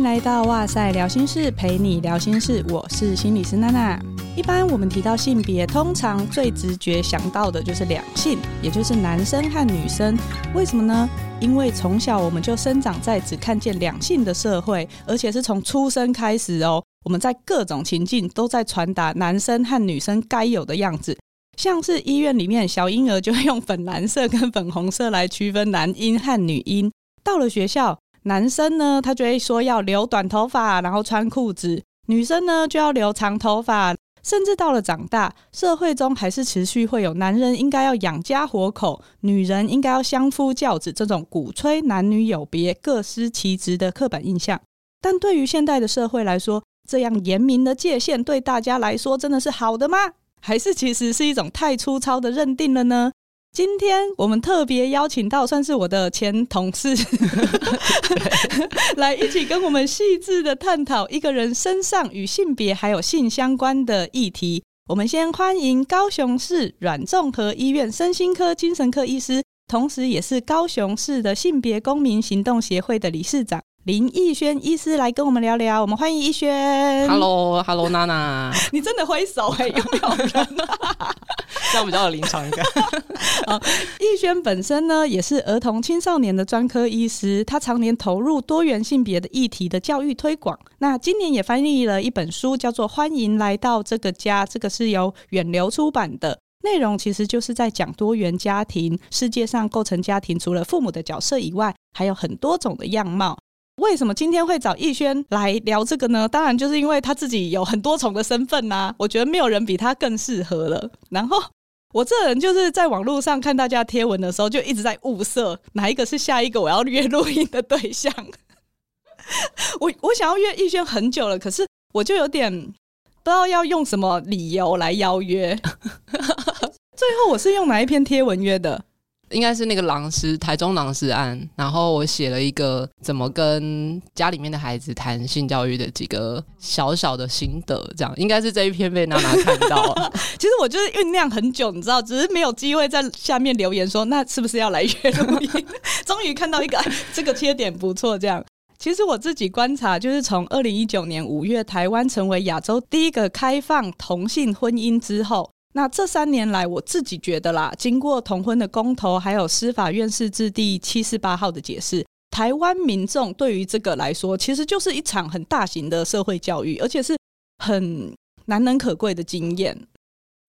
迎来到哇塞聊心室，陪你聊心事。我是心理师娜娜。一般我们提到性别，通常最直觉想到的就是两性，也就是男生和女生。为什么呢？因为从小我们就生长在只看见两性的社会，而且是从出生开始哦。我们在各种情境都在传达男生和女生该有的样子，像是医院里面小婴儿就会用粉蓝色跟粉红色来区分男婴和女婴。到了学校，男生呢，他就会说要留短头发，然后穿裤子；女生呢，就要留长头发。甚至到了长大，社会中还是持续会有男人应该要养家活口，女人应该要相夫教子这种鼓吹男女有别、各司其职的刻板印象。但对于现代的社会来说，这样严明的界限对大家来说真的是好的吗？还是其实是一种太粗糙的认定了呢？今天我们特别邀请到算是我的前同事，来一起跟我们细致的探讨一个人身上与性别还有性相关的议题。我们先欢迎高雄市阮综合医院身心科精神科医师，同时也是高雄市的性别公民行动协会的理事长。林逸轩医师来跟我们聊聊，我们欢迎逸轩。Hello，Hello，娜娜，你真的挥手哎、欸，有没有人、啊？这样比较有临场感。奕萱本身呢，也是儿童青少年的专科医师，他常年投入多元性别的议题的教育推广。那今年也翻译了一本书，叫做《欢迎来到这个家》，这个是由远流出版的，内容其实就是在讲多元家庭。世界上构成家庭，除了父母的角色以外，还有很多种的样貌。为什么今天会找逸轩来聊这个呢？当然就是因为他自己有很多重的身份呐、啊，我觉得没有人比他更适合了。然后我这人就是在网络上看大家贴文的时候，就一直在物色哪一个是下一个我要约录音的对象。我我想要约逸轩很久了，可是我就有点不知道要用什么理由来邀约。最后我是用哪一篇贴文约的？应该是那个狼师，台中狼师案，然后我写了一个怎么跟家里面的孩子谈性教育的几个小小的心得，这样应该是这一篇被娜娜看到了。其实我就是酝酿很久，你知道，只是没有机会在下面留言说，那是不是要来约录音？终于看到一个这个切点不错，这样。其实我自己观察，就是从二零一九年五月台湾成为亚洲第一个开放同性婚姻之后。那这三年来，我自己觉得啦，经过同婚的公投，还有司法院释字第七十八号的解释，台湾民众对于这个来说，其实就是一场很大型的社会教育，而且是很难能可贵的经验。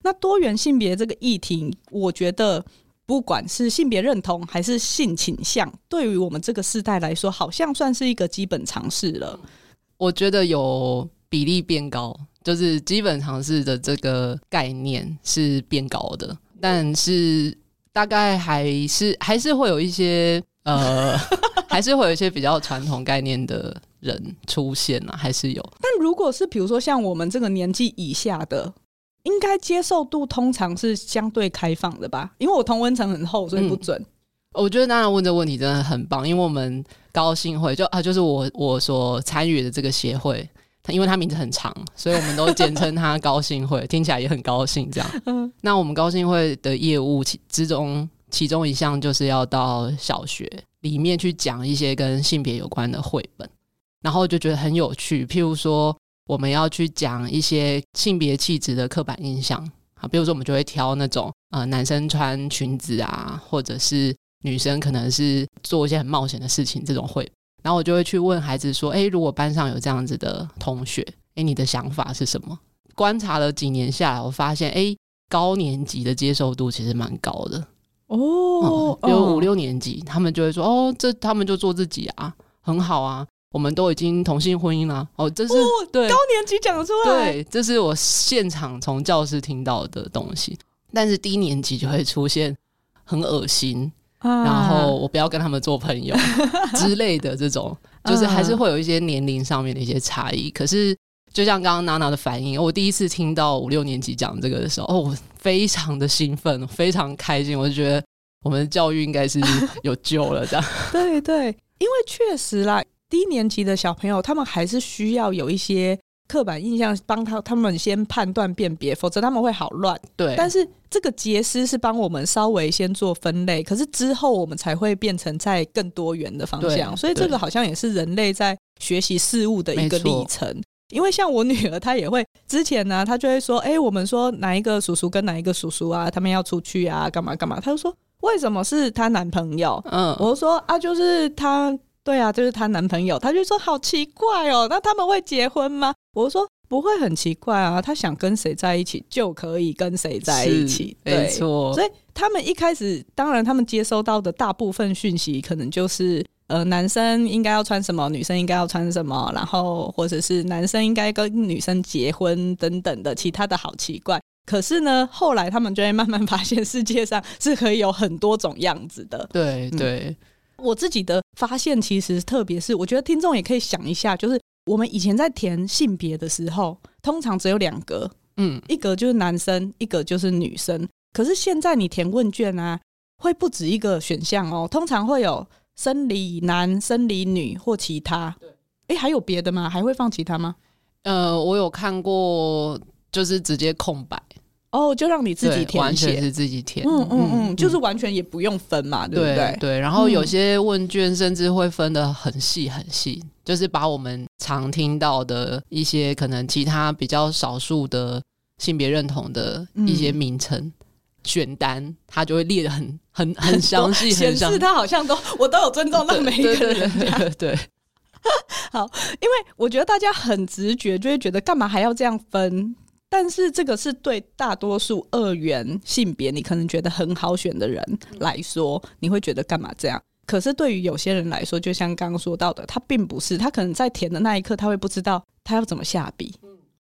那多元性别这个议题，我觉得不管是性别认同还是性倾向，对于我们这个世代来说，好像算是一个基本常识了。我觉得有比例变高。就是基本常识的这个概念是变高的，但是大概还是还是会有一些呃，还是会有一些比较传统概念的人出现啊，还是有。但如果是比如说像我们这个年纪以下的，应该接受度通常是相对开放的吧？因为我同温层很厚，所以不准。嗯，我觉得当然问这个问题真的很棒，因为我们高兴会就啊，就是我我所参与的这个协会。他因为他名字很长，所以我们都简称他高兴会，听起来也很高兴这样。那我们高兴会的业务其之中，其中一项就是要到小学里面去讲一些跟性别有关的绘本，然后就觉得很有趣。譬如说，我们要去讲一些性别气质的刻板印象啊，比如说我们就会挑那种呃男生穿裙子啊，或者是女生可能是做一些很冒险的事情这种绘本。然后我就会去问孩子说：“诶，如果班上有这样子的同学，诶，你的想法是什么？”观察了几年下来，我发现，诶，高年级的接受度其实蛮高的哦。有、嗯、五六年级，他们就会说：“哦，这他们就做自己啊，很好啊，我们都已经同性婚姻了。”哦，这是、哦、对高年级讲出来，对，这是我现场从教室听到的东西。但是低年级就会出现很恶心。然后我不要跟他们做朋友 之类的这种，就是还是会有一些年龄上面的一些差异。可是就像刚刚娜娜的反应，我第一次听到五六年级讲这个的时候，哦，我非常的兴奋，非常开心。我就觉得我们的教育应该是有救了，这样。对对，因为确实啦，低年级的小朋友他们还是需要有一些刻板印象帮他他们先判断辨别，否则他们会好乱。对，但是这个杰斯是帮我们稍微先做分类，可是之后我们才会变成在更多元的方向。所以这个好像也是人类在学习事物的一个历程。因为像我女儿，她也会之前呢，她就会说：“哎，我们说哪一个叔叔跟哪一个叔叔啊，他们要出去啊，干嘛干嘛。”她就说：“为什么是她男朋友？”嗯，我就说：“啊，就是她。”对啊，就是她男朋友，她就说好奇怪哦，那他们会结婚吗？我说不会很奇怪啊，他想跟谁在一起就可以跟谁在一起，对，没错。所以他们一开始，当然他们接收到的大部分讯息，可能就是呃，男生应该要穿什么，女生应该要穿什么，然后或者是男生应该跟女生结婚等等的，其他的好奇怪。可是呢，后来他们就会慢慢 发现，世界上是可以有很多种样子的。对对。嗯我自己的发现，其实特别是我觉得听众也可以想一下，就是我们以前在填性别的时候，通常只有两格，嗯，一格就是男生，一格就是女生。可是现在你填问卷啊，会不止一个选项哦，通常会有生理男、生理女或其他。对，哎，还有别的吗？还会放其他吗？呃，我有看过，就是直接空白。哦，oh, 就让你自己填写，完全是自己填。嗯嗯嗯，就是完全也不用分嘛，对不对？对，然后有些问卷甚至会分的很细很细，嗯、就是把我们常听到的一些可能其他比较少数的性别认同的一些名称、嗯、选单，他就会列的很很很 详细，显示他好像都 我都有尊重到每一个人。对，对，对，对，好，因为我觉得大家很直觉就会觉得，干嘛还要这样分？但是这个是对大多数二元性别，你可能觉得很好选的人来说，你会觉得干嘛这样？可是对于有些人来说，就像刚刚说到的，他并不是，他可能在填的那一刻，他会不知道他要怎么下笔。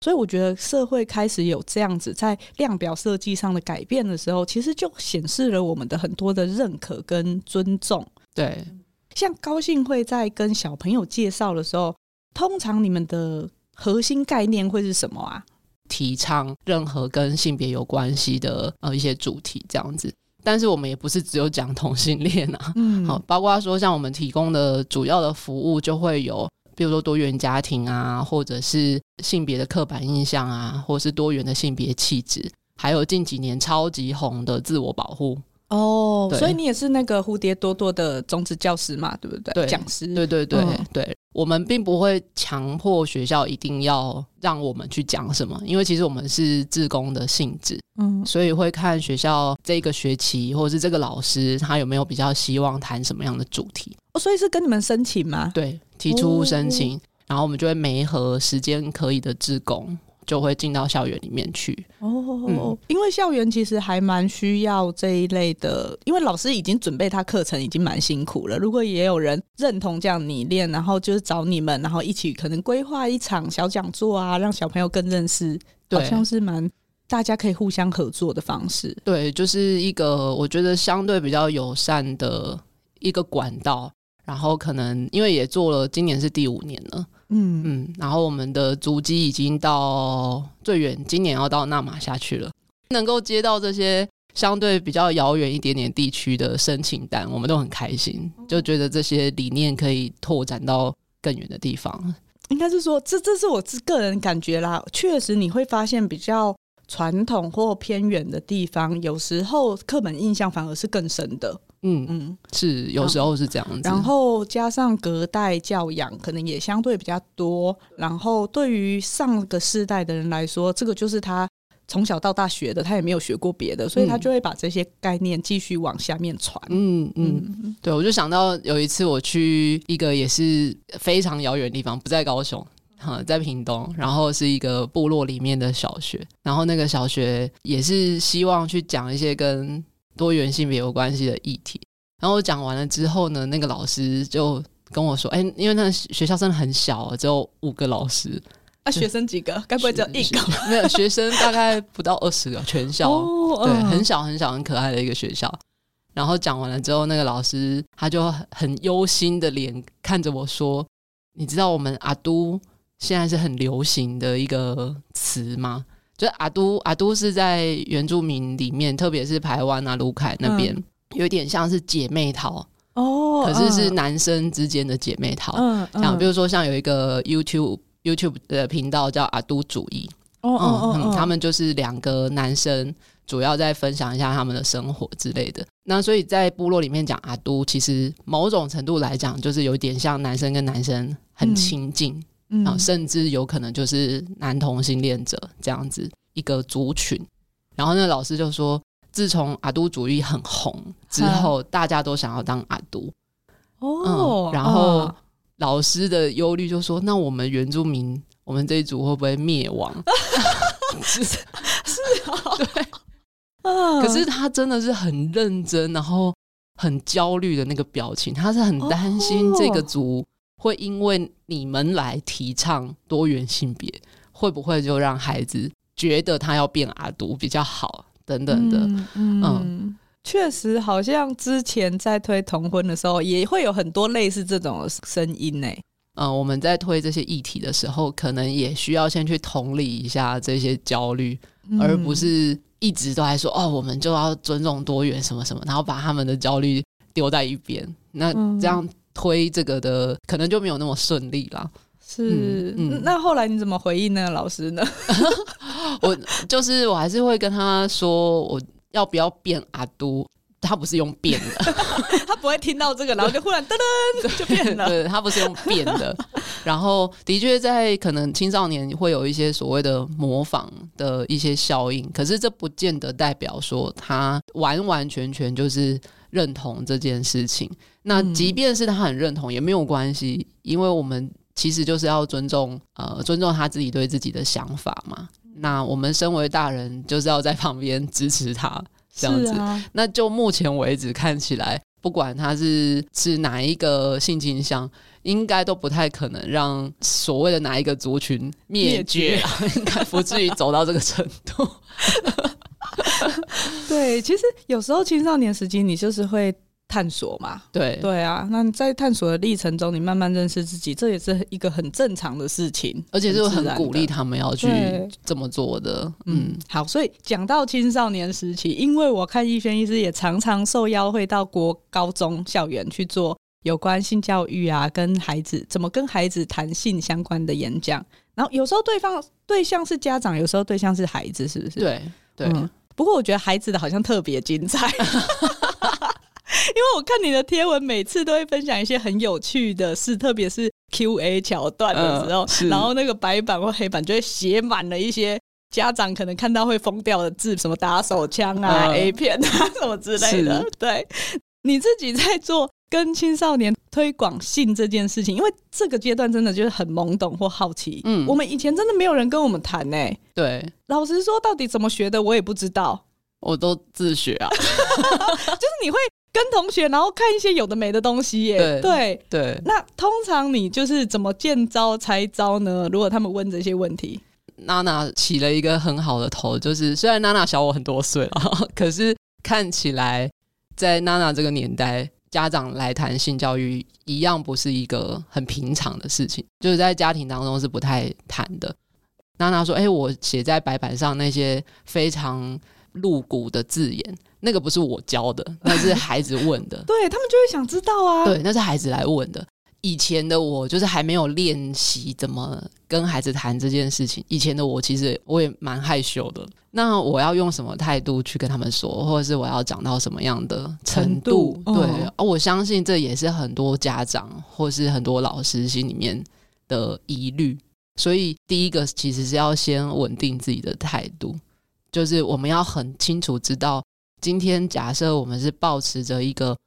所以我觉得社会开始有这样子在量表设计上的改变的时候，其实就显示了我们的很多的认可跟尊重。对，像高兴会在跟小朋友介绍的时候，通常你们的核心概念会是什么啊？提倡任何跟性别有关系的呃一些主题这样子，但是我们也不是只有讲同性恋啊，嗯，好，包括说像我们提供的主要的服务就会有，比如说多元家庭啊，或者是性别的刻板印象啊，或是多元的性别气质，还有近几年超级红的自我保护。哦，所以你也是那个蝴蝶多多的种子教师嘛，对不对？对，讲师，对对对、嗯、对。我们并不会强迫学校一定要让我们去讲什么，因为其实我们是自工的性质，嗯，所以会看学校这个学期或者是这个老师他有没有比较希望谈什么样的主题。哦，所以是跟你们申请吗？对，提出申请，哦、然后我们就会媒合时间可以的自工。就会进到校园里面去哦，嗯、因为校园其实还蛮需要这一类的，因为老师已经准备他课程已经蛮辛苦了。如果也有人认同这样理念，然后就是找你们，然后一起可能规划一场小讲座啊，让小朋友更认识，好像是蛮大家可以互相合作的方式。对，就是一个我觉得相对比较友善的一个管道。然后可能因为也做了，今年是第五年了。嗯嗯，然后我们的足迹已经到最远，今年要到那马下去了。能够接到这些相对比较遥远一点点地区的申请单，我们都很开心，就觉得这些理念可以拓展到更远的地方。应该是说，这这是我自个人感觉啦。确实，你会发现比较传统或偏远的地方，有时候课本印象反而是更深的。嗯嗯，是有时候是这样子，然后加上隔代教养，可能也相对比较多。然后对于上个世代的人来说，这个就是他从小到大学的，他也没有学过别的，所以他就会把这些概念继续往下面传。嗯嗯，嗯对，我就想到有一次我去一个也是非常遥远的地方，不在高雄，哈，在屏东，然后是一个部落里面的小学，然后那个小学也是希望去讲一些跟多元性别有关系的议题，然后我讲完了之后呢，那个老师就跟我说：“哎、欸，因为那个学校真的很小，只有五个老师，啊，学生几个？该不会只有一个？没有，学生大概不到二十个，全校、哦、对，很小很小很可爱的一个学校。然后讲完了之后，那个老师他就很忧心的脸看着我说：‘你知道我们阿都现在是很流行的一个词吗？’”就阿都阿都是在原住民里面，特别是台湾啊、卢凯那边，嗯、有点像是姐妹淘哦，可是是男生之间的姐妹淘。嗯，像比如说像有一个 YouTube YouTube 的频道叫阿都主义。哦哦哦，嗯，他们就是两个男生，主要在分享一下他们的生活之类的。那所以在部落里面讲阿都，其实某种程度来讲，就是有点像男生跟男生很亲近，嗯，啊，甚至有可能就是男同性恋者这样子一个族群。然后那个老师就说，自从阿都主义很红之后，大家都想要当阿都。哦、嗯，然后老师的忧虑就说：“那我们原住民，我们这一组会不会灭亡？” 是 是啊，对，嗯。可是他真的是很认真，然后很焦虑的那个表情，他是很担心这个族会因为你们来提倡多元性别，会不会就让孩子觉得他要变阿都比较好等等的，嗯。嗯确实，好像之前在推同婚的时候，也会有很多类似这种声音呢。嗯，我们在推这些议题的时候，可能也需要先去同理一下这些焦虑，嗯，而不是一直都在说哦，我们就要尊重多元什么什么，然后把他们的焦虑丢在一边。那这样推这个的，可能就没有那么顺利啦。是，嗯，嗯，那后来你怎么回应那个？老师呢？我就是我还是会跟他说我。要不要变阿都？他不是用变的，他不会听到这个，然后就忽然噔噔就变了。对，他不是用变的。然后的确在可能青少年会有一些所谓的模仿的一些效应，可是这不见得代表说他完完全全就是认同这件事情。那即便是他很认同也没有关系，因为我们其实就是要尊重呃尊重他自己对自己的想法嘛。那我们身为大人，就是要在旁边支持他这样子。啊、那就目前为止看起来，不管他是是哪一个性倾向，应该都不太可能让所谓的哪一个族群灭绝，灭绝 应该不至于走到这个程度。对，其实有时候青少年时期，你就是会。探索嘛，对对啊，那在探索的历程中，你慢慢认识自己，这也是一个很正常的事情，而且是很鼓励他们要去这么做的。嗯，嗯，好，所以讲到青少年时期，因为我看逸轩医师也常常受邀会到国高中校园去做有关性教育啊，跟孩子怎么跟孩子谈性相关的演讲，然后有时候对方对象是家长，有时候对象是孩子，是不是？对对，嗯。不过我觉得孩子的好像特别精彩。因为我看你的贴文，每次都会分享一些很有趣的事，特别是 Q&A 桥段的时候，呃，然后那个白板或黑板就会写满了一些家长可能看到会疯掉的字，什么打手枪啊、呃、A 片啊什么之类的。对，你自己在做跟青少年推广性这件事情，因为这个阶段真的就是很懵懂或好奇。嗯，我们以前真的没有人跟我们谈呢。对，老实说，到底怎么学的，我也不知道。我都自学啊，就是你会。跟同学，然后看一些有的没的东西耶。对对，对。那通常你就是怎么见招拆招呢？如果他们问这些问题，娜娜起了一个很好的头，就是虽然娜娜小我很多岁了，可是看起来在娜娜这个年代，家长来谈性教育一样不是一个很平常的事情，就是在家庭当中是不太谈的。娜娜说：“哎，我写在白板上那些非常露骨的字眼。”那个不是我教的，那是孩子问的。对，他们就会想知道啊。对，那是孩子来问的。以前的我就是还没有练习怎么跟孩子谈这件事情。以前的我其实我也蛮害羞的。那我要用什么态度去跟他们说，或者是我要讲到什么样的程度？程度对，我相信这也是很多家长或是很多老师心里面的疑虑。所以第一个其实是要先稳定自己的态度，就是我们要很清楚知道。今天假设我们是保持着一个，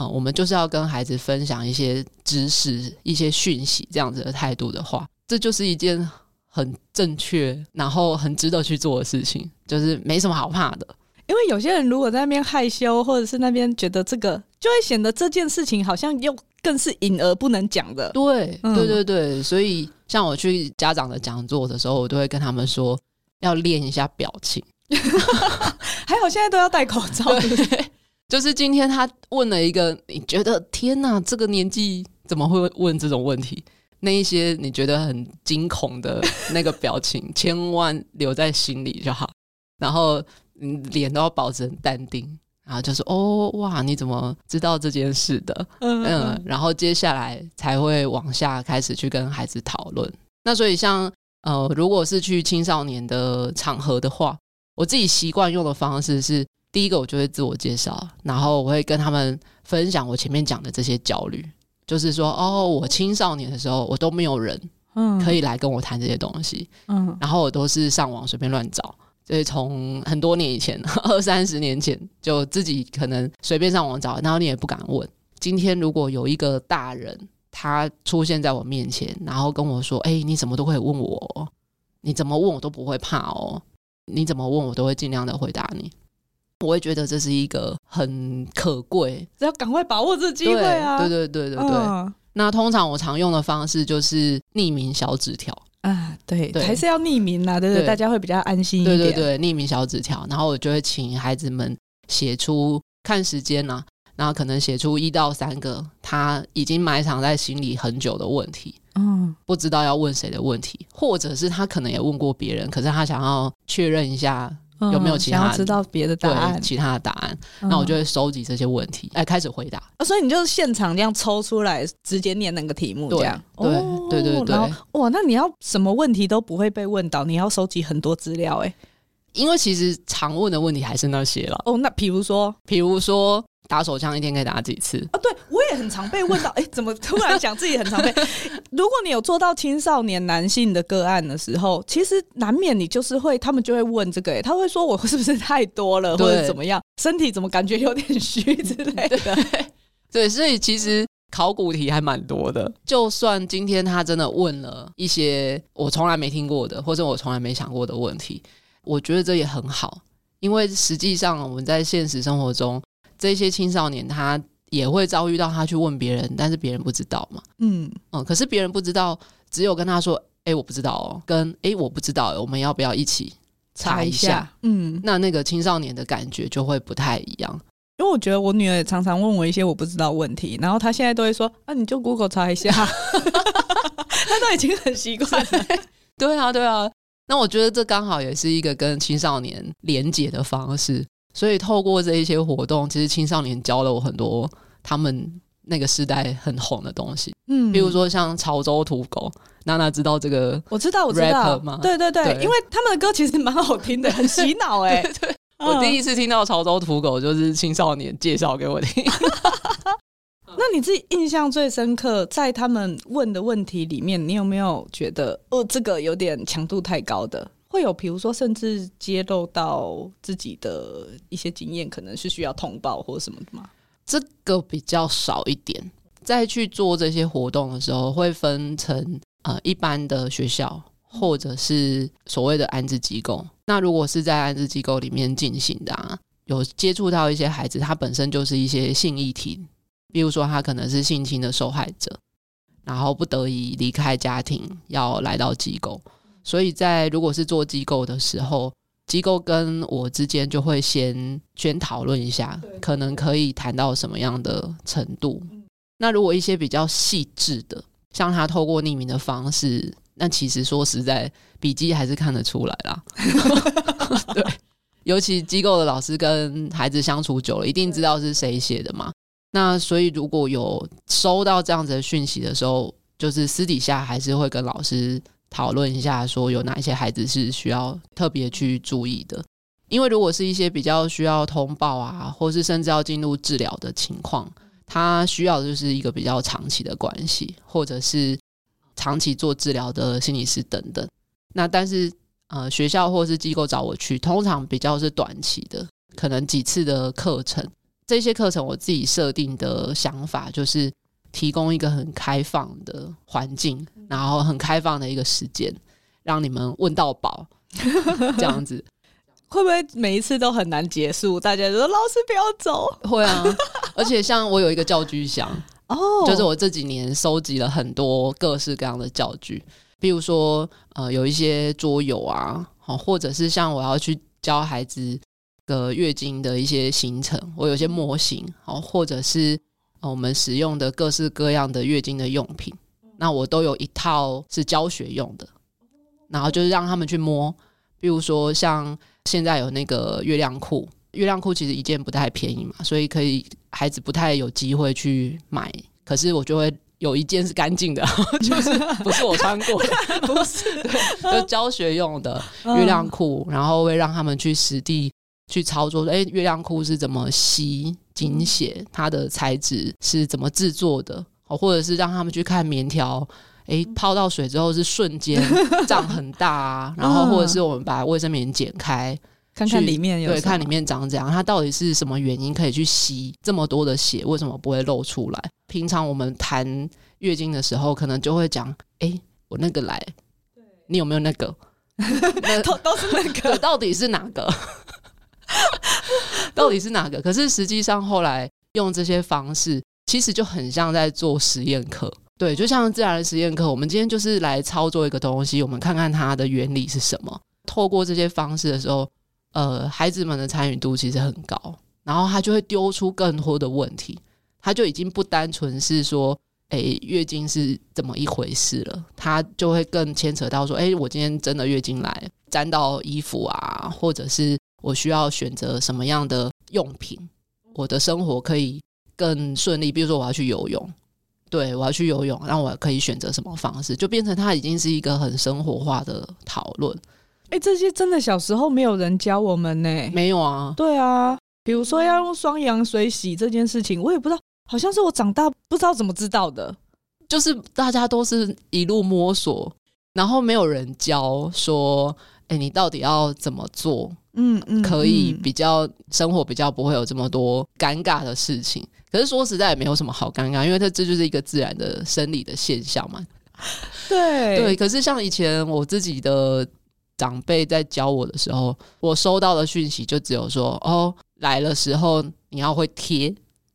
呃，我们就是要跟孩子分享一些知识、一些讯息这样子的态度的话，这就是一件很正确，然后很值得去做的事情，就是没什么好怕的。因为有些人如果在那边害羞，或者是那边觉得这个，就会显得这件事情好像又更是隐而不能讲的。对，嗯、对对对。所以像我去家长的讲座的时候，我都会跟他们说，要练一下表情。还好现在都要戴口罩。对，就是今天他问了一个，你觉得天哪，这个年纪怎么会问这种问题？那一些你觉得很惊恐的那个表情，千万留在心里就好。然后，嗯，脸都要保持很淡定。然后就是哦，哇，你怎么知道这件事的？嗯，嗯，然后接下来才会往下开始去跟孩子讨论。那所以像呃，如果是去青少年的场合的话，我自己习惯用的方式是，第一个我就会自我介绍，然后我会跟他们分享我前面讲的这些焦虑，就是说哦，我青少年的时候我都没有人嗯可以来跟我谈这些东西，嗯，然后我都是上网随便乱找。所以从很多年以前，二三十年前，就自己可能随便上网找，然后你也不敢问。今天如果有一个大人，他出现在我面前，然后跟我说：“哎、欸，你怎么都会问我，你怎么问我都不会怕哦，你怎么问我都会尽量的回答你。”我会觉得这是一个很可贵，要赶快把握这机会啊！对对对对对那通常我常用的方式就是匿名小纸条。啊，对，对还是要匿名啦，对不对？大家会比较安心一点。对对对，匿名小纸条，然后我就会请孩子们写出看时间呢、啊，然后可能写出一到三个他已经埋藏在心里很久的问题，嗯，不知道要问谁的问题，或者是他可能也问过别人，可是他想要确认一下。有没有其他、嗯、想要知道别的答案？其他的答案，那、嗯、我就会收集这些问题，哎，开始回答。所以你就现场这样抽出来，直接念那个题目，这样。对对对对对。哇，那你要什么问题都不会被问到，你要收集很多资料，哎，因为其实常问的问题还是那些了。哦，那比如说，比如说。打手枪一天可以打几次？啊，对我也很常被问到，哎、欸，怎么突然讲自己很常被？如果你有做到青少年男性的个案的时候，其实难免你就是会，他们就会问这个、欸，哎，他会说我是不是太多了，或者怎么样，身体怎么感觉有点虚之类的 对。对，所以其实考古题还蛮多的。就算今天他真的问了一些我从来没听过的，或者我从来没想过的问题，我觉得这也很好，因为实际上我们在现实生活中。这些青少年他也会遭遇到他去问别人，但是别人不知道嘛。嗯嗯，可是别人不知道，只有跟他说：“哎，我不知道哦。”跟“哎，我不知道，我们要不要一起查一下？”一下嗯，那那个青少年的感觉就会不太一样。因为我觉得我女儿也常常问我一些我不知道问题，然后她现在都会说：“啊，你就 Google 查一下。”她都已经很习惯了。对啊，对啊。那我觉得这刚好也是一个跟青少年连结的方式。所以透过这一些活动，其实青少年教了我很多他们那个时代很红的东西，嗯，比如说像潮州土狗，娜娜知道这个？我知道，我知道吗？对对对，对因为他们的歌其实蛮好听的，很洗脑 哎、欸。对，对，我第一次听到潮州土狗就是青少年介绍给我听。那你自己印象最深刻，在他们问的问题里面，你有没有觉得哦，这个有点强度太高的？会有，比如说，甚至揭露到自己的一些经验，可能是需要通报或什么的吗？这个比较少一点。在去做这些活动的时候，会分成呃一般的学校，或者是所谓的安置机构。那如果是在安置机构里面进行的啊，有接触到一些孩子，他本身就是一些性议题，比如说他可能是性侵的受害者，然后不得已离开家庭，要来到机构。所以在如果是做机构的时候，机构跟我之间就会先先讨论一下，可能可以谈到什么样的程度。那如果一些比较细致的，像他透过匿名的方式，那其实说实在，笔迹还是看得出来啦。对，尤其机构的老师跟孩子相处久了，一定知道是谁写的嘛。那所以如果有收到这样子的讯息的时候，就是私底下还是会跟老师。讨论一下，说有哪一些孩子是需要特别去注意的。因为如果是一些比较需要通报啊，或是甚至要进入治疗的情况，他需要的就是一个比较长期的关系，或者是长期做治疗的心理师等等。那但是呃，学校或是机构找我去，通常比较是短期的，可能几次的课程。这些课程我自己设定的想法就是。提供一个很开放的环境，然后很开放的一个时间，让你们问到饱，这样子会不会每一次都很难结束？大家就说老师不要走，会啊！而且像我有一个教具箱哦，就是我这几年收集了很多各式各样的教具，比如说呃有一些桌游啊，好，或者是像我要去教孩子的月经的一些行程，我有些模型，好，或者是。我们使用的各式各样的月经的用品，那我都有一套是教学用的，然后就是让他们去摸，比如说像现在有那个月亮裤，月亮裤其实一件不太便宜嘛，所以可以孩子不太有机会去买，可是我就会有一件是干净的，就是不是我穿过的，不是，就教学用的月亮裤，然后会让他们去实地去操作。哎，月亮裤是怎么吸经血？它的材质是怎么制作的？哦或者是让他们去看棉条，哎，泡到水之后是瞬间 胀很大啊。然后或者是我们把卫生棉剪开。看看里面有，对，看里面长怎样，它到底是什么原因可以去吸这么多的血？为什么不会漏出来？平常我们谈月经的时候，可能就会讲，哎、欸，我那个来，你有没有那个？那 都都是那个，到底是哪个？到底是哪个？可是实际上后来用这些方式，其实就很像在做实验课。对，就像自然实验课，我们今天就是来操作一个东西，我们看看它的原理是什么。透过这些方式的时候。呃，孩子们的参与度其实很高，然后他就会丢出更多的问题，他就已经不单纯是说，哎，月经是怎么一回事了，他就会更牵扯到说，哎，我今天真的月经来，沾到衣服啊，或者是我需要选择什么样的用品，我的生活可以更顺利。比如说我要去游泳，对，我要去游泳，那我可以选择什么方式，就变成它已经是一个很生活化的讨论。哎、欸，这些真的小时候没有人教我们呢、欸。没有啊。对啊，比如说要用双氧水洗这件事情，我也不知道，好像是我长大不知道怎么知道的。就是大家都是一路摸索，然后没有人教说，哎、欸，你到底要怎么做？嗯嗯，可以比较生活比较不会有这么多尴尬的事情。可是说实在也没有什么好尴尬，因为它这就是一个自然的生理的现象嘛。对对，可是像以前我自己的。长辈在教我的时候，我收到的讯息就只有说：“哦，来的时候你要会贴。”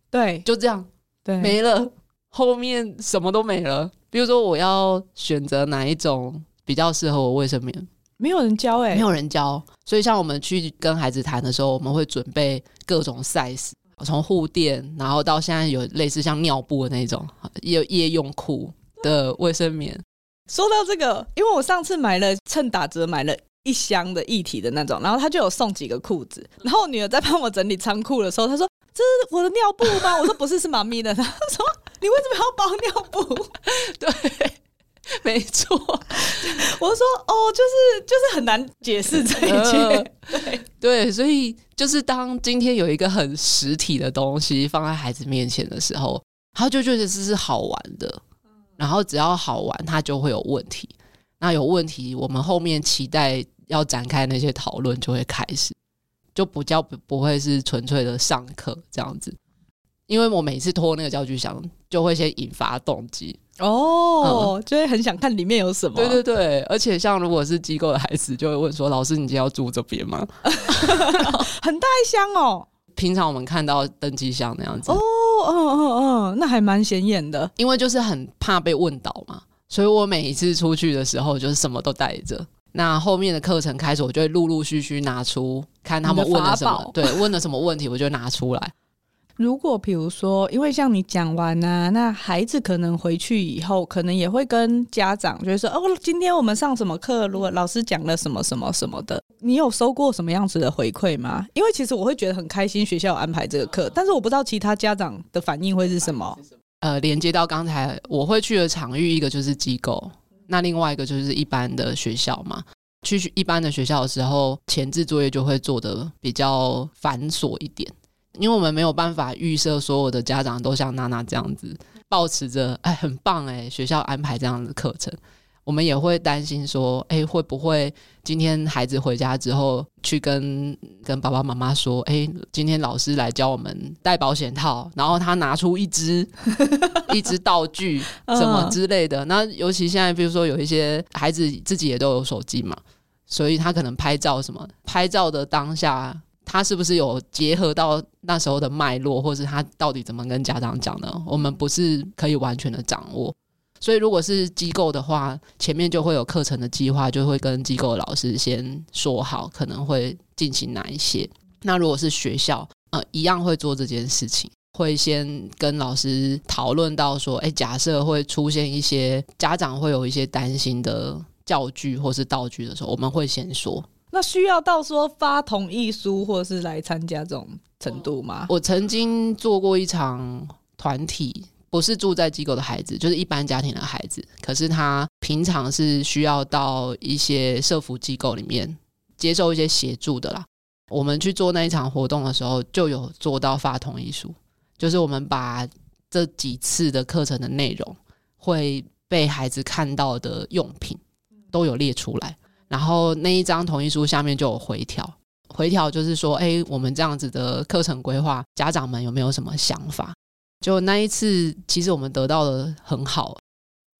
对，就这样，对，没了，后面什么都没了。比如说，我要选择哪一种比较适合我卫生棉，没有人教哎、欸，没有人教。所以，像我们去跟孩子谈的时候，我们会准备各种 size，从护垫，然后到现在有类似像尿布的那种，也有夜用裤的卫生棉。说到这个，因为我上次买了趁打折买了一箱的一体的那种，然后他就有送几个裤子。然后我女儿在帮我整理仓库的时候，她说：“这是我的尿布吗？” 我说：“不是，是妈咪的。” 她说：“你为什么要包尿布？” 对，没错。我说：“哦，就是就是很难解释这一切。呃” 对对，所以就是当今天有一个很实体的东西放在孩子面前的时候，他就觉得这是好玩的。然后只要好玩，他就会有问题。那有问题，我们后面期待要展开那些讨论就会开始，就不叫不不会是纯粹的上课这样子。因为我每次拖那个教具箱，就会先引发动机哦，嗯、就会很想看里面有什么。对对对，而且像如果是机构的孩子，就会问说：“老师，你今天要住这边吗？” 很大一箱哦。平常我们看到登机箱那样子哦，嗯嗯嗯，那还蛮显眼的，因为就是很怕被问倒嘛，所以我每一次出去的时候就是什么都带着。那后面的课程开始，我就会陆陆续续拿出看他们问了什么，对，问了什么问题，我就拿出来。如果比如说，因为像你讲完啊，那孩子可能回去以后，可能也会跟家长就是说，哦，今天我们上什么课？如果老师讲了什么什么什么的，你有收过什么样子的回馈吗？因为其实我会觉得很开心，学校安排这个课，但是我不知道其他家长的反应会是什么。呃，连接到刚才我会去的场域，一个就是机构，那另外一个就是一般的学校嘛。去一般的学校的时候，前置作业就会做的比较繁琐一点。因为我们没有办法预设所有的家长都像娜娜这样子，抱持着哎很棒哎，学校安排这样的课程，我们也会担心说，哎会不会今天孩子回家之后去跟跟爸爸妈妈说，哎今天老师来教我们戴保险套，然后他拿出一支 一支道具什么之类的，那尤其现在比如说有一些孩子自己也都有手机嘛，所以他可能拍照什么，拍照的当下。他是不是有结合到那时候的脉络，或是他到底怎么跟家长讲呢？我们不是可以完全的掌握，所以如果是机构的话，前面就会有课程的计划，就会跟机构老师先说好，可能会进行哪一些。那如果是学校，呃，一样会做这件事情，会先跟老师讨论到说，哎，假设会出现一些家长会有一些担心的教具或是道具的时候，我们会先说。那需要到说发同意书，或是来参加这种程度吗？我曾经做过一场团体，不是住在机构的孩子，就是一般家庭的孩子，可是他平常是需要到一些社服机构里面接受一些协助的啦。我们去做那一场活动的时候，就有做到发同意书，就是我们把这几次的课程的内容会被孩子看到的用品都有列出来，然后那一张同意书下面就有回调，回调就是说，哎，我们这样子的课程规划，家长们有没有什么想法？就那一次，其实我们得到的很好，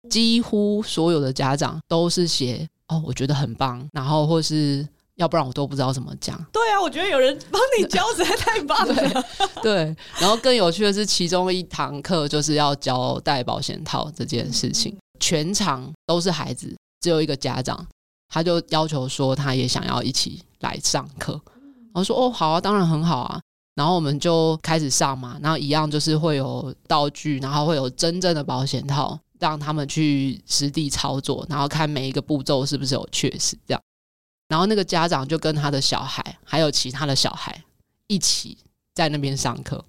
几乎所有的家长都是写哦，我觉得很棒，然后或是要不然我都不知道怎么讲。对啊，我觉得有人帮你教实在太棒了。对，对，然后更有趣的是，其中一堂课就是要教戴保险套这件事情，全场都是孩子，只有一个家长，他就要求说他也想要一起来上课。我说哦，好啊，当然很好啊。然后我们就开始上嘛，然后一样就是会有道具，然后会有真正的保险套，让他们去实地操作，然后看每一个步骤是不是有确实这样。然后那个家长就跟他的小孩还有其他的小孩一起在那边上课，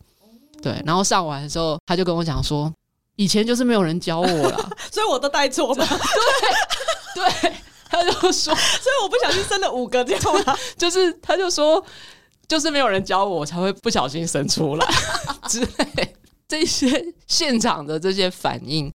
对。然后上完的时候，他就跟我讲说，以前就是没有人教我啦，所以我都带错了。对对，他就说，所以我不小心生了五个这样，就是他就说。就是没有人教我，我才会不小心生出来 之类。这些现场的这些反应，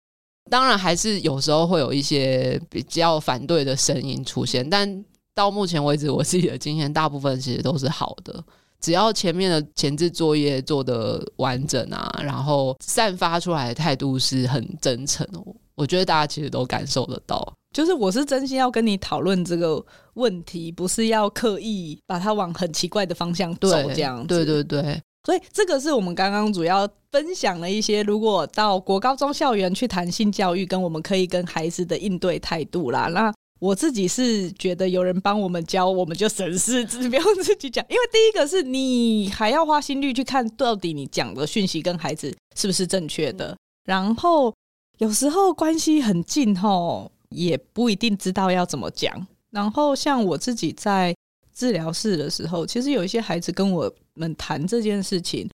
当然还是有时候会有一些比较反对的声音出现。但到目前为止，我自己的经验，大部分其实都是好的。只要前面的前置作业做的完整啊，然后散发出来的态度是很真诚的，我觉得大家其实都感受得到。就是我是真心要跟你讨论这个问题，不是要刻意把它往很奇怪的方向走这样子。对对对对，所以这个是我们刚刚主要分享了一些，如果到国高中校园去谈性教育，跟我们可以跟孩子的应对态度啦。那我自己是觉得有人帮我们教，我们就省事，不用自己讲。因为第一个是你还要花心力去看到底你讲的讯息跟孩子是不是正确的，然后有时候关系很近吼。也不一定知道要怎么讲。然后像我自己在治疗室的时候，其实有一些孩子跟我们谈这件事情，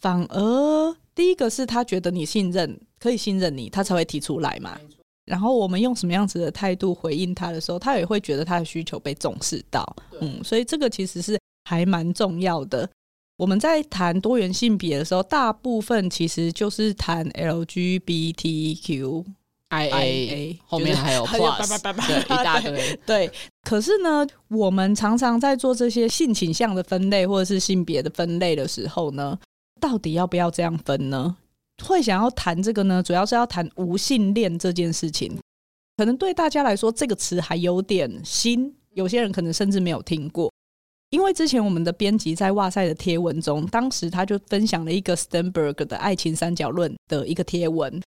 反而第一个是他觉得你信任，可以信任你，他才会提出来嘛。然后我们用什么样子的态度回应他的时候，他也会觉得他的需求被重视到。嗯，所以这个其实是还蛮重要的。我们在谈多元性别的时候，大部分其实就是谈 LGBTQ。I A 后面 还有 Plus，对，一大堆。对，可是呢，我们常常在做这些性倾向的分类或者是性别的分类的时候呢，到底要不要这样分呢？会想要谈这个呢，主要是要谈无性恋这件事情。可能对大家来说，这个词还有点新，有些人可能甚至没有听过。因为之前我们的编辑在哇塞的贴文中，当时他就分享了一个 Sternberg 的爱情三角论的一个贴文。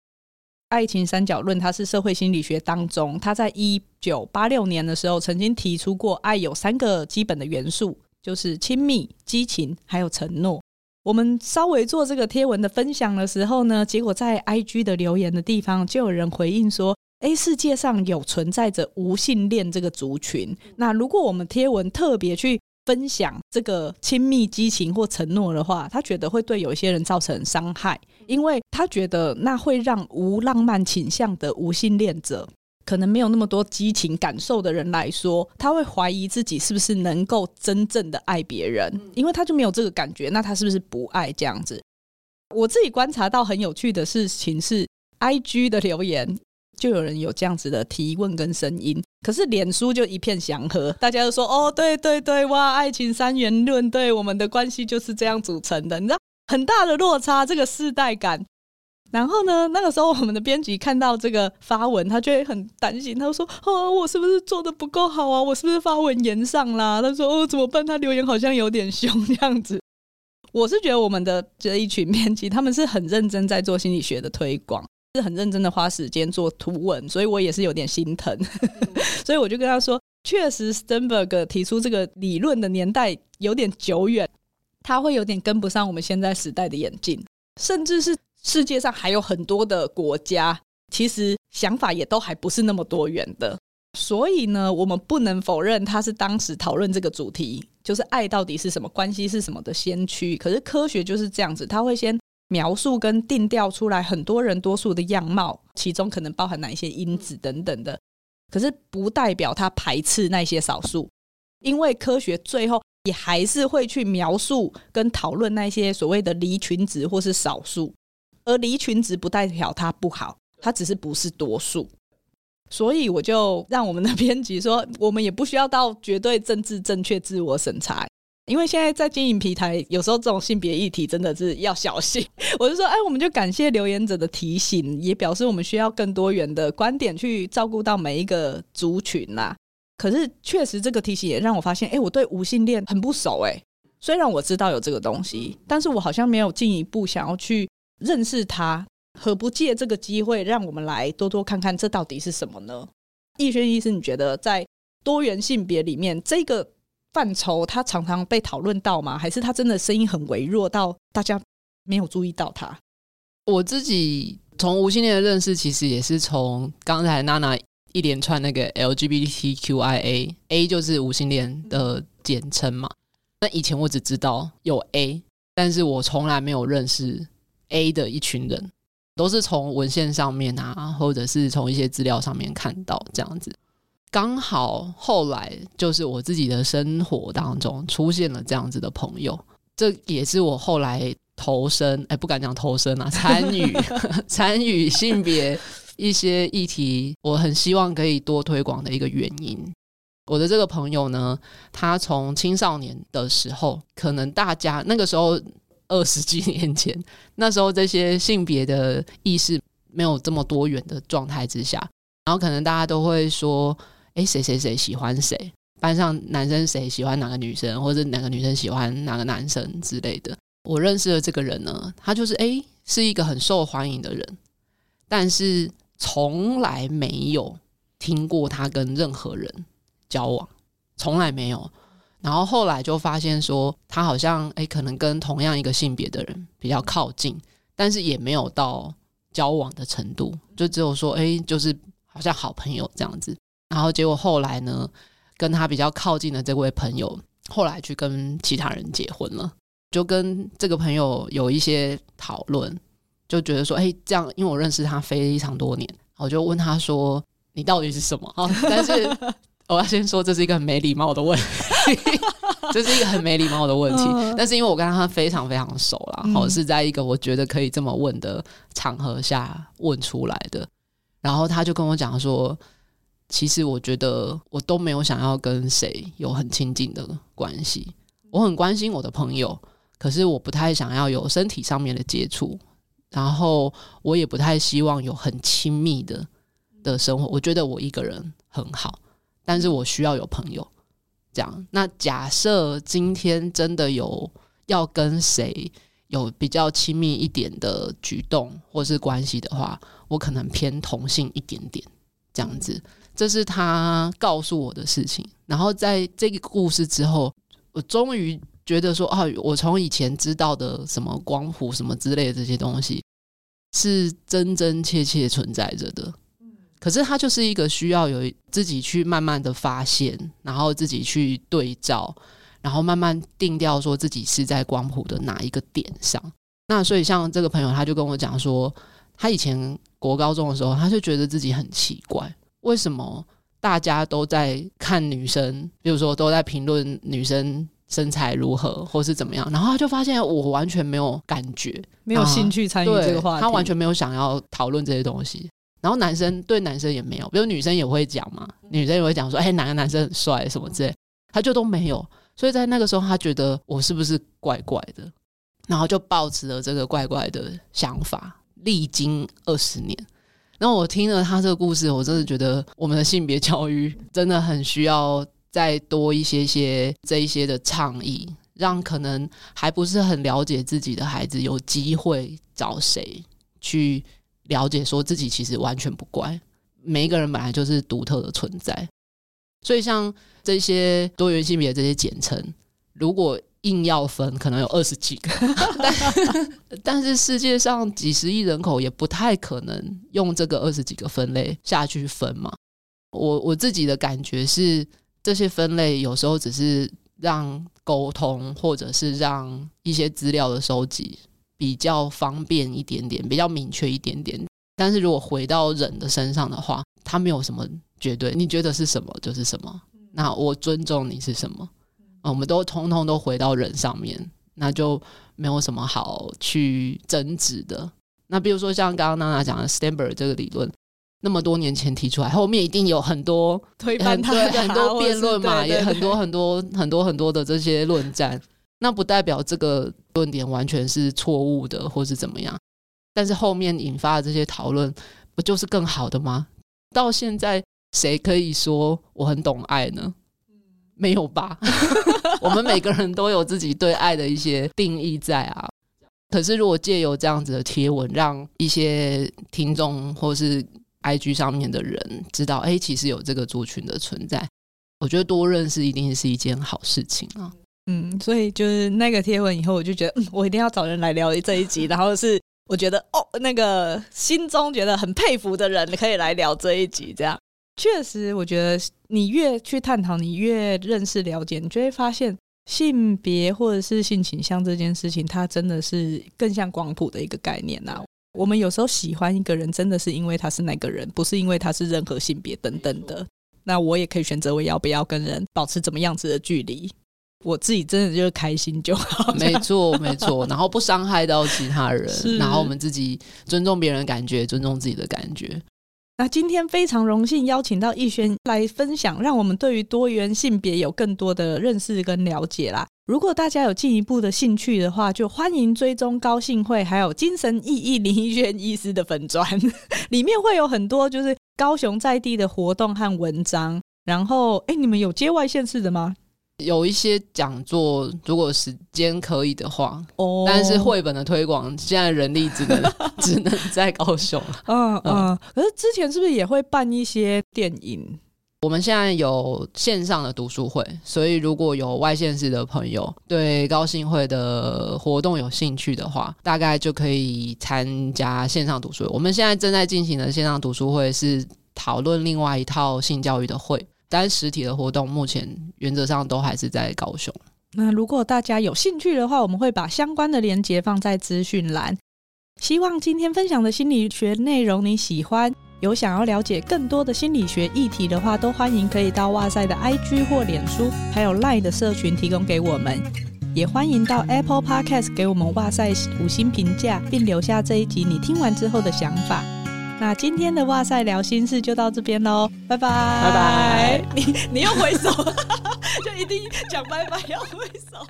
爱情三角论，它是社会心理学当中，他在一九八六年的时候曾经提出过，爱有三个基本的元素，就是亲密、激情，还有承诺。我们稍微做这个贴文的分享的时候呢，结果在 IG 的留言的地方，就有人回应说：“诶，世界上有存在着无性恋这个族群。那如果我们贴文特别去分享这个亲密、激情或承诺的话，他觉得会对有一些人造成伤害。”因为他觉得那会让无浪漫倾向的无性恋者，可能没有那么多激情感受的人来说，他会怀疑自己是不是能够真正的爱别人，因为他就没有这个感觉，那他是不是不爱这样子？我自己观察到很有趣的事情是，IG 的留言就有人有这样子的提问跟声音，可是脸书就一片祥和，大家都说哦，对对对，哇，爱情三元论，对，我们的关系就是这样组成的，你知道？很大的落差，这个世代感。然后呢，那个时候我们的编辑看到这个发文，他就会很担心，他说：“哦，我是不是做的不够好啊？我是不是发文言上啦？”他说：“哦，怎么办？他留言好像有点凶这样子。”我是觉得我们的这一群编辑，他们是很认真在做心理学的推广，是很认真的花时间做图文，所以我也是有点心疼。所以我就跟他说：“确实，Stenberg 提出这个理论的年代有点久远。”他会有点跟不上我们现在时代的演进，甚至是世界上还有很多的国家，其实想法也都还不是那么多元的。所以呢，我们不能否认他是当时讨论这个主题，就是爱到底是什么，关系是什么的先驱。可是科学就是这样子，他会先描述跟定调出来很多人多数的样貌，其中可能包含哪一些因子等等的。可是不代表他排斥那些少数，因为科学最后也还是会去描述跟讨论那些所谓的离群值或是少数，而离群值不代表它不好，它只是不是多数。所以我就让我们的编辑说，我们也不需要到绝对政治正确、自我审查。因为现在在经营平台，有时候这种性别议题真的是要小心。我就说，哎，我们就感谢留言者的提醒，也表示我们需要更多元的观点去照顾到每一个族群啦。可是，确实这个提醒也让我发现，哎，我对无性恋很不熟。哎，虽然我知道有这个东西，但是我好像没有进一步想要去认识它。何不借这个机会，让我们来多多看看这到底是什么呢？易轩医师，你觉得在多元性别里面这个？范畴，他常常被讨论到吗？还是他真的声音很微弱到大家没有注意到他？我自己从无性恋的认识，其实也是从刚才娜娜一连串那个 LGBTQIA，A 就是无性恋的简称嘛。那以前我只知道有 A，但是我从来没有认识 A 的一群人，都是从文献上面啊，或者是从一些资料上面看到这样子。刚好后来就是我自己的生活当中出现了这样子的朋友，这也是我后来投身，哎，不敢讲投身啊，参与 参与性别一些议题，我很希望可以多推广的一个原因。我的这个朋友呢，他从青少年的时候，可能大家那个时候二十几年前，那时候这些性别的意识没有这么多元的状态之下，然后可能大家都会说。哎，谁谁谁喜欢谁？班上男生谁喜欢哪个女生，或者哪个女生喜欢哪个男生之类的。我认识的这个人呢，他就是哎，是一个很受欢迎的人，但是从来没有听过他跟任何人交往，从来没有。然后后来就发现说，他好像哎，可能跟同样一个性别的人比较靠近，但是也没有到交往的程度，就只有说哎，就是好像好朋友这样子。然后结果后来呢，跟他比较靠近的这位朋友，后来去跟其他人结婚了，就跟这个朋友有一些讨论，就觉得说，哎，这样，因为我认识他非常多年，我就问他说，你到底是什么？啊，但是我要先说，这是一个很没礼貌的问题，这是一个很没礼貌的问题。但是因为我跟他非常非常熟了，好，是在一个我觉得可以这么问的场合下问出来的，然后他就跟我讲说。其实我觉得我都没有想要跟谁有很亲近的关系。我很关心我的朋友，可是我不太想要有身体上面的接触，然后我也不太希望有很亲密的的生活。我觉得我一个人很好，但是我需要有朋友。这样，那假设今天真的有要跟谁有比较亲密一点的举动或是关系的话，我可能偏同性一点点，这样子。这是他告诉我的事情，然后在这个故事之后，我终于觉得说，啊，我从以前知道的什么光谱什么之类的这些东西，是真真切切存在着的。可是它就是一个需要有自己去慢慢的发现，然后自己去对照，然后慢慢定调说自己是在光谱的哪一个点上。那所以像这个朋友，他就跟我讲说，他以前国高中的时候，他就觉得自己很奇怪。为什么大家都在看女生，比如说都在评论女生身材如何，或是怎么样？然后他就发现我完全没有感觉，没有兴趣参与这个话题，他完全没有想要讨论这些东西。然后男生对男生也没有，比如女生也会讲嘛，女生也会讲说，哎，哪个男生很帅什么之类，他就都没有。所以在那个时候，他觉得我是不是怪怪的？然后就抱持了这个怪怪的想法，历经二十年。那我听了他这个故事，我真的觉得我们的性别教育真的很需要再多一些些这一些的倡议，让可能还不是很了解自己的孩子有机会找谁去了解，说自己其实完全不怪，每一个人本来就是独特的存在。所以像这些多元性别这些简称，如果硬要分，可能有二十几个，但但是世界上几十亿人口也不太可能用这个二十几个分类下去分嘛。我我自己的感觉是，这些分类有时候只是让沟通，或者是让一些资料的收集比较方便一点点，比较明确一点点。但是如果回到人的身上的话，他没有什么绝对，你觉得是什么就是什么。那我尊重你是什么，我们都通通都回到人上面，那就没有什么好去争执的。那比如说像刚刚娜娜讲的 Stanberg 这个理论。那么多年前提出来，后面一定有很多推翻他，很多辩论嘛，也很多很多很多很多的这些论战。那不代表这个论点完全是错误的，或是怎么样。但是后面引发的这些讨论，不就是更好的吗？到现在，谁可以说我很懂爱呢？没有吧？我们每个人都有自己对爱的一些定义在啊。可是如果借由这样子的贴文，让一些听众或是 IG 上面的人知道，哎，其实有这个族群的存在，我觉得多认识一定是一件好事情啊。嗯，所以就是那个贴文以后，我就觉得，嗯，我一定要找人来聊这一集。然后是我觉得，哦，那个心中觉得很佩服的人可以来聊这一集。这样确实，我觉得你越去探讨，你越认识了解，你就会发现性别或者是性倾向这件事情，它真的是更像光谱的一个概念呐。我们有时候喜欢一个人，真的是因为他是那个人，不是因为他是任何性别等等的。那我也可以选择我要不要跟人保持怎么样子的距离，我自己真的就是开心就好。没错，没错，然后不伤害到其他人，然后我们自己尊重别人的感觉，尊重自己的感觉。那今天非常荣幸邀请到逸轩来分享，让我们对于多元性别有更多的认识跟了解啦。如果大家有进一步的兴趣的话，就欢迎追踪高信慧，还有精神意义林逸轩医师的粉专，里面会有很多就是高雄在地的活动和文章。然后，哎，你们有接外县市的吗？有一些讲座，如果时间可以的话，哦，但是绘本的推广现在人力只能 只能在高雄。嗯嗯，嗯，可是之前是不是也会办一些电影？我们现在有线上的读书会，所以如果有外县市的朋友对高兴会的活动有兴趣的话，大概就可以参加线上读书会。我们现在正在进行的线上读书会是讨论另外一套性教育的会，但实体的活动目前原则上都还是在高雄。那如果大家有兴趣的话，我们会把相关的连接放在资讯栏。希望今天分享的心理学内容你喜欢。有想要了解更多的心理学议题的话，都欢迎可以到哇塞的 IG 或脸书，还有 Line 的社群提供给我们。也欢迎到 Apple Podcast 给我们哇塞五星评价，并留下这一集你听完之后的想法。那今天的哇塞聊心事就到这边喽，拜拜拜拜。你你又挥手，就一定讲拜拜要挥手。